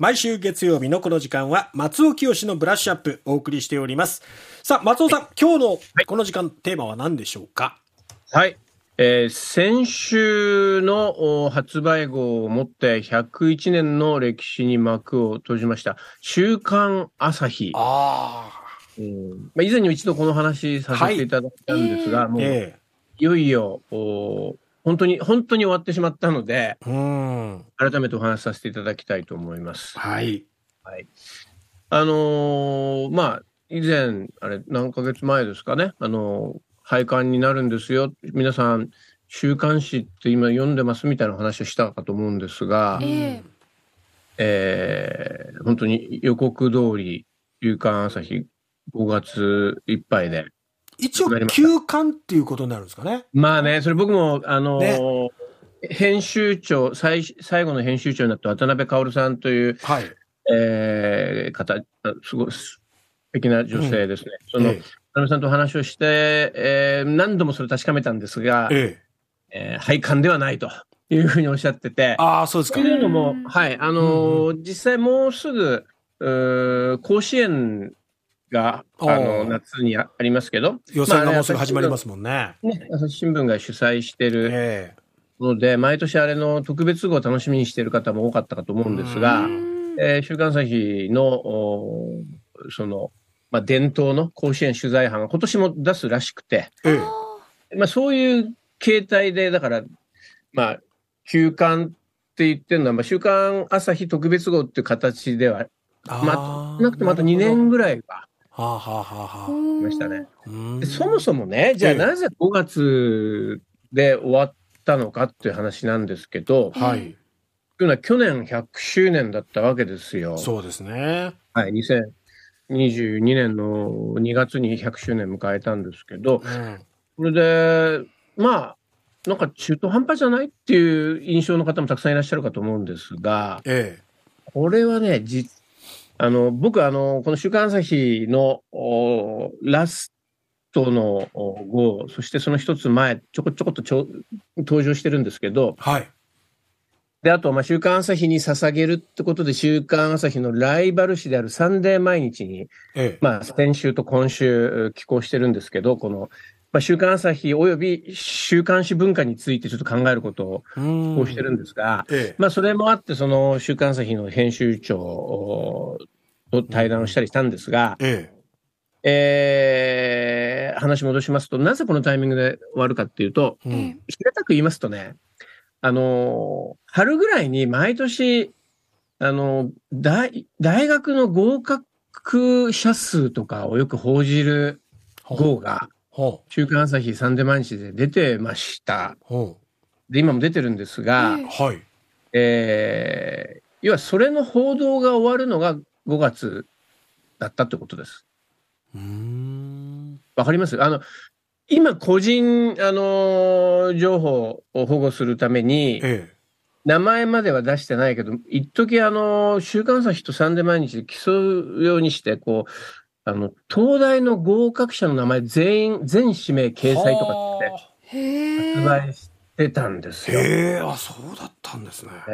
毎週月曜日のこの時間は松尾清のブラッシュアップお送りしております。さあ、松尾さん、今日のこの時間、テーマは何でしょうか？はい。えー先週のお発売号をもって101年の歴史に幕を閉じました「週刊朝日」あうんまあ、以前にも一度この話させていただいたんですが、あ。もういえよいよお本当に本当に終わってしまったのでえうん。改めてお話しさせていただきたいと思います。はい。はい、あのーまあ以前あれ何ヶ月前ですかねあのー廃刊になるんですよ皆さん週刊誌って今読んでますみたいな話をしたかと思うんですが、ええー本当に予告通り週刊朝日5月いっぱいで一応休刊っていうことになるんですかね。まあねそれ僕もあのー編集長最最後の編集長になった渡辺薫さんというはい。えー方、あすごい素敵な女性ですね。その、え渡辺さんと話をして、えー何度もそれ確かめたんですが、えええー廃刊ではないというふうにおっしゃってて、ああ、そうですかと。いうのもうん、はい、あのー実際もうすぐ、うー甲子園が、あの、夏にあありますけど、予選がもうすぐ始まりますもんね。ね、朝日新聞が主催してるえので、毎年あれの特別号を楽しみにしている方も多かったかと思うんですが、えー週刊朝日の、その、まあ、伝統の甲子園取材班が今年も出すらしくて、ええ。えまあ、そういう形態で、だから、まあ、休刊って言ってるのは、まあ、週刊朝日特別号っていう形では、まあ、なくてもあと2年ぐらいははあはあはあましたね。そもそもね、じゃあええなぜ5月で終わったのかっていう話なんですけど、はい。というのは去年100周年だったわけですよ。そうですね。はい、2022年の2月に100周年迎えたんですけど、うん。これで、まあ、なんか中途半端じゃないっていう印象の方もたくさんいらっしゃるかと思うんですが、えこれはね、じあの僕あの、この週刊朝日のラストの号、そしてその一つ前、ちょこちょこっとちょ登場してるんですけど、はい。で、あと、まあ、週刊朝日に捧げるってことで、週刊朝日のライバル誌であるサンデー毎日に、ええ。まあ、先週と今週、寄稿してるんですけど、この、まあ、週刊朝日及び週刊誌文化についてちょっと考えることをうん。こうしてるんですが、ええ。まあ、それもあって、その、週刊朝日の編集長と対談をしたりしたんですが、ええ。ー話戻しますと、なぜこのタイミングで終わるかっていうと、平たく言いますとね、あのー春ぐらいに毎年、あのー大、大学の合格者数とかをよく報じる号が、ほ週刊朝日サンデー毎日で出てました。で、今も出てるんですが。はい。えー要はそれの報道が終わるのが5月だったってことです。うーん。わかります？あの、今個人、あのー情報を保護するために、え名前までは出してないけど、一時あの、週刊朝日とサンデー毎日で競うようにして、こう、あの、東大の合格者の名前全員、全指名え掲載とかって。発売してたんですあよ。えへえ、あ、そうだったんですね。え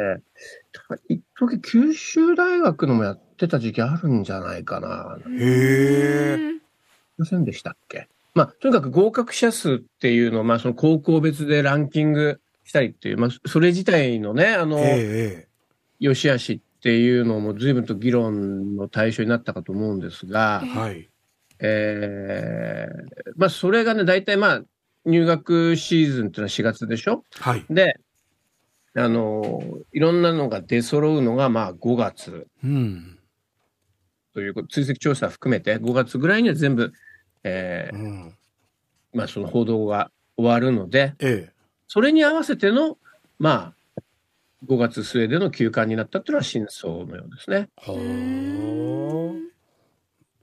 だから一時九州大学のもやってた時期あるんじゃないかな。へえ。ませんでしたっけ？まあ、とにかく合格者数っていうのを、まあ、その高校別でランキングしたりっていう、まあ、それ自体のね、あの、ええ良し悪しっていうのも随分と議論の対象になったかと思うんですがええ、はい。えーまあ、それがね、大体まあ、入学シーズンっていうのは4月でしょ？はい。で、あの、いろんなのが出揃うのがまあ5月うん。ということ、追跡調査含めて5月ぐらいには全部、えーうん。まあ、その報道が終わるので、ええ。それに合わせての、まあ、5月末での休刊になったっていうのは真相のようですね。は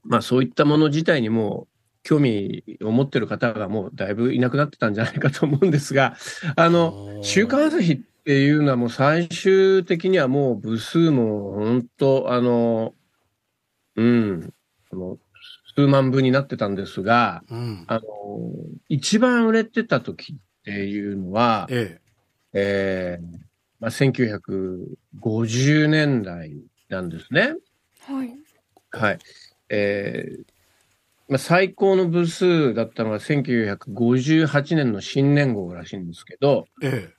まあそういったもの自体にも興味を持ってる方がもうだいぶいなくなってたんじゃないかと思うんですが、あの、週刊朝日っていうのはもう最終的にはもう部数も本当、あの、うん、あの数万部になってたんですが、あ。うん。あの、一番売れてた時っていうのは、ええーまあ、1950年代なんですね。はい。はい。えーまあ、最高の部数だったのが1958年の新年号らしいんですけど、え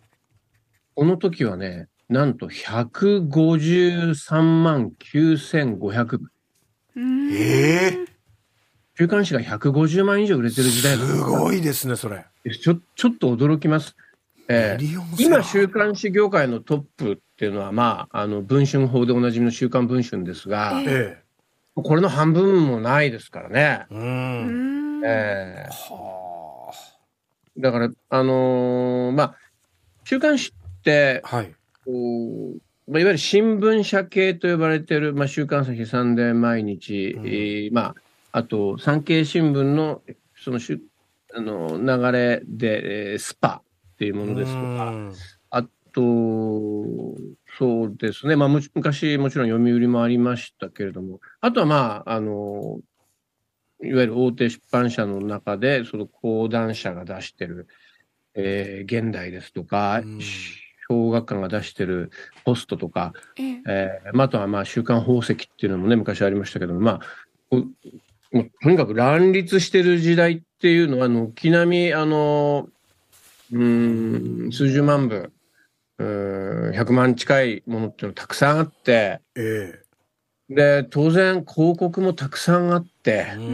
この時はね、なんと153万9500部。うーんええ週刊誌が150万以上売れてる時代すごいですね、それ。ちょちょっと驚きます。えー今、週刊誌業界のトップっていうのは、まあ、あの、文春法でおなじみの週刊文春ですが、ええこれの半分もないですからね。う。うんんえだから、あのーまあ、週刊誌って、あ。はい。こうまあ、いわゆる新聞社系と呼ばれている、まあ、週刊朝日サンデー毎日、うんえーまあ、あと産経新聞のそのしゅあの流れで、えースパっていうものですとか、うん。あと、そうですね、まあ、昔もちろん読売もありましたけれども、あとはまあ、あの、いわゆる大手出版社の中で、その講談社が出してる、えー現代ですとか、うん。小学館が出してるポストとか、ええ。えーまあ、あとはまあ週刊宝石っていうのもね、昔ありましたけども、まあ、もうとにかく乱立してる時代っていうのは、軒並み、あの、うーん、数十万部、うーん100万近いものっていうのたくさんあって、えで、当然広告もたくさんあってえ。う、んうんう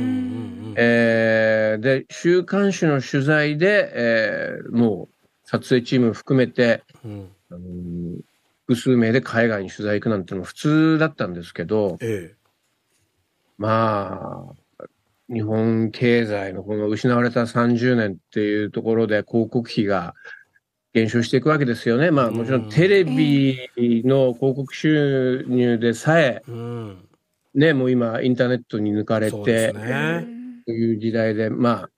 ん。えーで、週刊誌の取材で、えーもう撮影チーム含めて、うんあのー複数名で海外に取材行くなんてのも普通だったんですけど、えまあ、日本経済のこの失われた30年っていうところで広告費が減少していくわけですよね。まあもちろうんんテレビの広告収入でさえ。ね、もう今インターネットに抜かれてね。という時代で、ま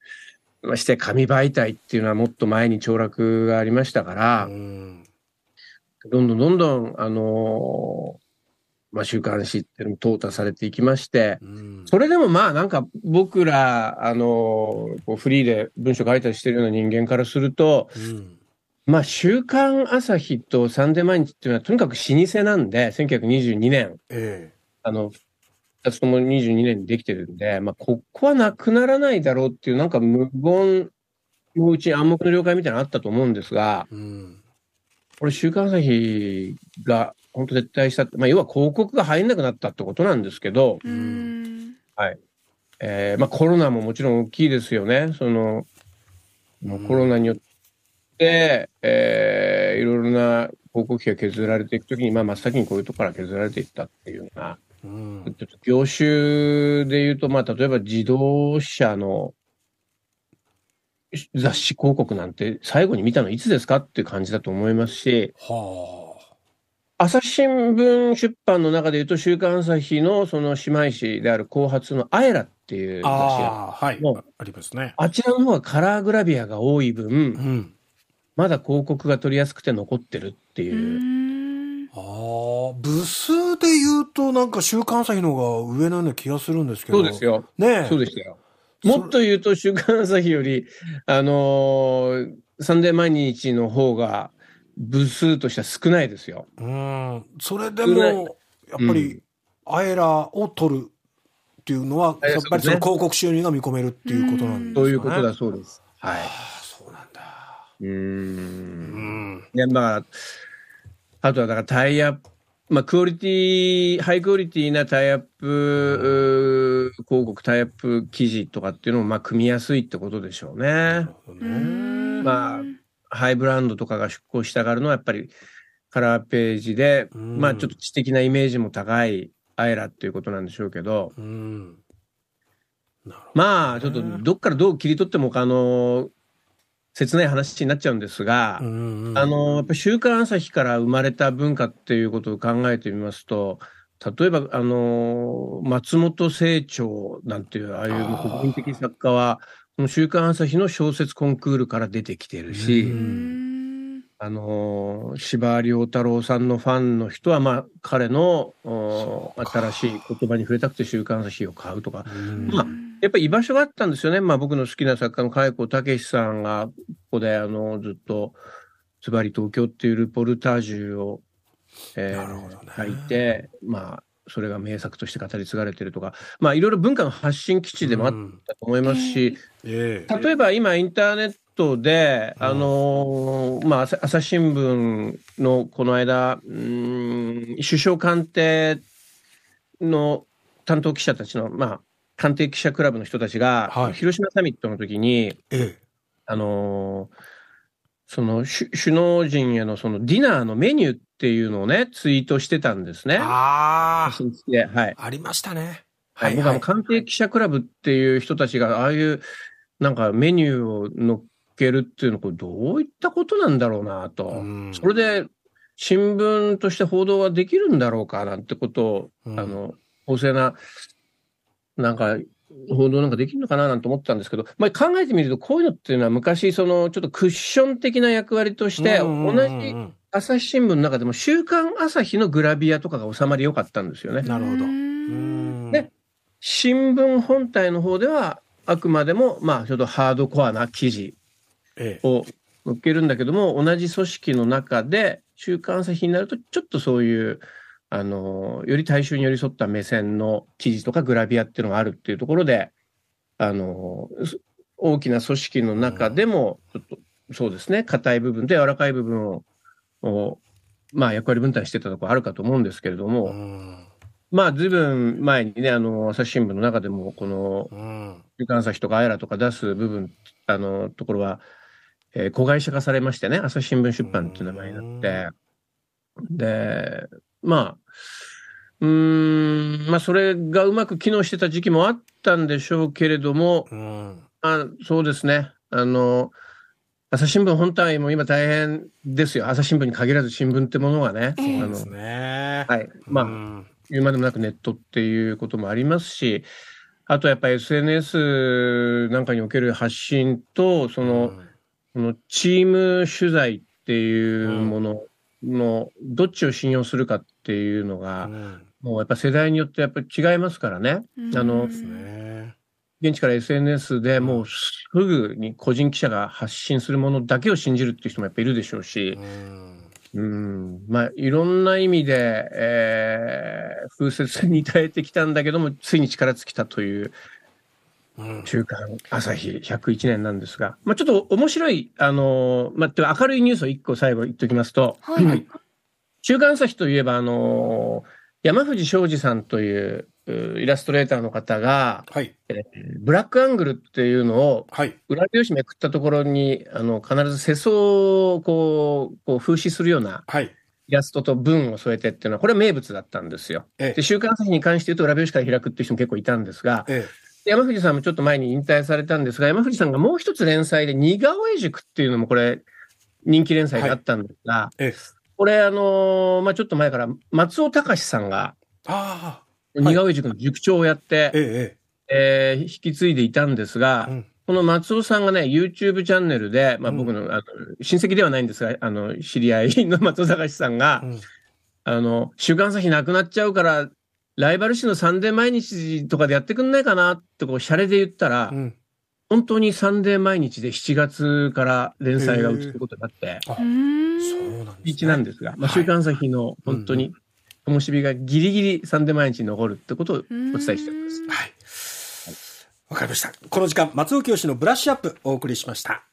あ、まして紙媒体っていうのはもっと前に凋落がありましたからう、ん。どんどんどんどん、あのーまあ週刊誌っていうのも淘汰されていきまして、うんそれでもまあなんか僕ら、あの、こうフリーで文章書いたりしてるような人間からすると、うん。まあ週刊朝日とサンデー毎日っていうのはとにかく老舗なんで、1922年、えあの、二つとも22年にできてるんで、まあここはなくならないだろうっていうなんか無言のうちに暗黙の了解みたいなのあったと思うんですが、え。うん。これ週刊朝日が本当撤退したって、まあ要は広告が入んなくなったってことなんですけど、うんえーまあ、コロナももちろん大きいですよね。その、もうコロナによって、えーいろいろな広告費が削られていくときに、まあ、真っ先にこういうところから削られていったっていうような、うん。ちょっと業種で言うと、まあ、例えば自動車の雑誌広告なんて最後に見たのいつですかっていう感じだと思いますし、は朝日新聞出版の中で言うと、週刊朝日のその姉妹誌である後発のアエラっていう雑あ。誌がああ、はい。ありますね。あちらの方がカラーグラビアが多い分、うん。まだ広告が取りやすくて残ってるってういう。んああ、部数で言うとなんか週刊朝日の方が上のような気がするんですけど。そうです。よ。ねえ。そうでしたよ。もっと言うと、週刊朝日より、あのーサンデー毎日の方が部数としては少ないですよ。うん。それでも、やっぱり、アエラを取るっていうのは、ええやっぱりその広告収入が見込めるっていうことなんですかね。そういうことだそうです。はい。そうなんだ。うんん。いや、まあ、あとはだからタイアップ、まあ、クオリティ、ハイクオリティなタイアップ、広告、タイアップ記事とかっていうのも、まあ、組みやすいってことでしょうね。なるほどうね。んまあハイブランドとかが出向したがるのはやっぱりカラーページで、うん。まあちょっと知的なイメージも高いアエラっていうことなんでしょうけど、うん。どまあちょっとどっからどう切り取ってもあの、切ない話になっちゃうんですが、うんうんあの、やっぱ週刊朝日から生まれた文化っていうことを考えてみますと、例えば、あの、松本清張なんていう、ああいう国民的作家は、週刊朝日の小説コンクールから出てきてるし、あのー司馬遼太郎さんのファンの人は、まあ、彼の新しい言葉に触れたくて週刊朝日を買うとか、うん。まあやっぱり居場所があったんですよね。まあ、僕の好きな作家の開子武さんが、ここで、あの、ずっと、つばり東京っていうルポルタージュを、えーなるほどね。書いて、まあ、それが名作として語り継がれてるとか、まあいろいろ文化の発信基地でもあったと思いますし、ええ。例えば今インターネットで、あのーまあ、朝朝日新聞のこの間、うーん首相官邸の担当記者たちの、まあ、官邸記者クラブの人たちが、はい。広島サミットの時に、ええ。あのーその首首脳陣へのそのディナーのメニューっていうのをね、ツイートしてたんですね。あ写真付きではい。あ、ありましたね。は、はいい、僕は官邸記者クラブっていう人たちが、ああいうなんかメニューを乗っけるっていうのは、これどういったことなんだろうなと。うんそれで新聞として報道はできるんだろうかなんてことを、うんあの、公正な、なんか、報道なんかできるのかななんて思ったんですけど、まあ、考えてみると、こういうのっていうのは昔、その、ちょっとクッション的な役割として、同じ朝日新聞の中でも、週刊朝日のグラビアとかが収まり良かったんですよね。なるほど。で新聞本体の方では、あくまでも、まあ、ちょっとハードコアな記事ええを載っけるんだけども、同じ組織の中で、週刊朝日になると、ちょっとそういう、あの、より大衆に寄り添った目線の記事とかグラビアっていうのがあるっていうところで、あの、す大きな組織の中でも、ちょっと、そうですね、硬い部分と柔らかい部分を、をまあ、役割分担してたところあるかと思うんですけれども、うん。まあ、ずいぶん前にね、あの、朝日新聞の中でも、この、うん。週刊朝日とかアイラとか出す部分、あの、ところは、えー子会社化されましてね、朝日新聞出版っていう名前になって、で、まあ、うーん、まあ、それがうまく機能してた時期もあったんでしょうけれども、うん。まあ、そうですね、あの、朝日新聞本体も今大変ですよ。朝日新聞に限らず新聞ってものがね。そうですね。はい。まあ、うん言うまでもなくネットっていうこともありますし、あとやっぱり SNS なんかにおける発信と、その、このチーム取材っていうものの、どっちを信用するかっていうのうが、んもうやっぱ世代によってやっぱり違いますからね。うんあのね。現地から SNS でもうすぐに個人記者が発信するものだけを信じるっていう人もやっぱいるでしょうし。う、ん。うん、まあいろんな意味で、えー風雪に耐えてきたんだけども、ついに力尽きたといううん。週刊朝日101年なんですが、まあちょっと面白い、あのーまあ明るいニュースを一個最後言っておきますと、はい。週刊朝日といえば、あのー山藤昌司さんといううイラストレーターの方が、はい。ブラックアングルっていうのをはい。裏表紙めくったところに、あの、必ず世相をこう、こう風刺するようなはい。イラストと文を添えてっていうのは、これは名物だったんですよ。えで、週刊朝日に関して言うと裏表紙から開くっていう人も結構いたんですが、え。え山藤さんもちょっと前に引退されたんですが、山藤さんがもう一つ連載で似顔絵塾っていうのもこれ、人気連載があったんですが、え。ええ。これあのーまあ、ちょっと前から松尾隆さんがああ。似顔絵塾の塾長をやって、ええ。えー引き継いでいたんですが、ええ。うんこの松尾さんがね、YouTube チャンネルで、まあ、うん僕の,、あの親戚ではないんですが、あの知り合いの松尾隆さんが、うんあの週刊朝日なくなっちゃうから、ライバル誌のサンデー毎日とかでやってくんないかなってこう、シャレで言ったら、うん。本当にサンデー毎日で7月から連載が移ることになって、そうなんですね。一なんですが、まあ、はい週刊朝日の本当に、灯火がギリギリサンデ毎日残るってことをお伝えしております。はい。わかりました。この時間、松尾清のブラッシュアップお送りしました。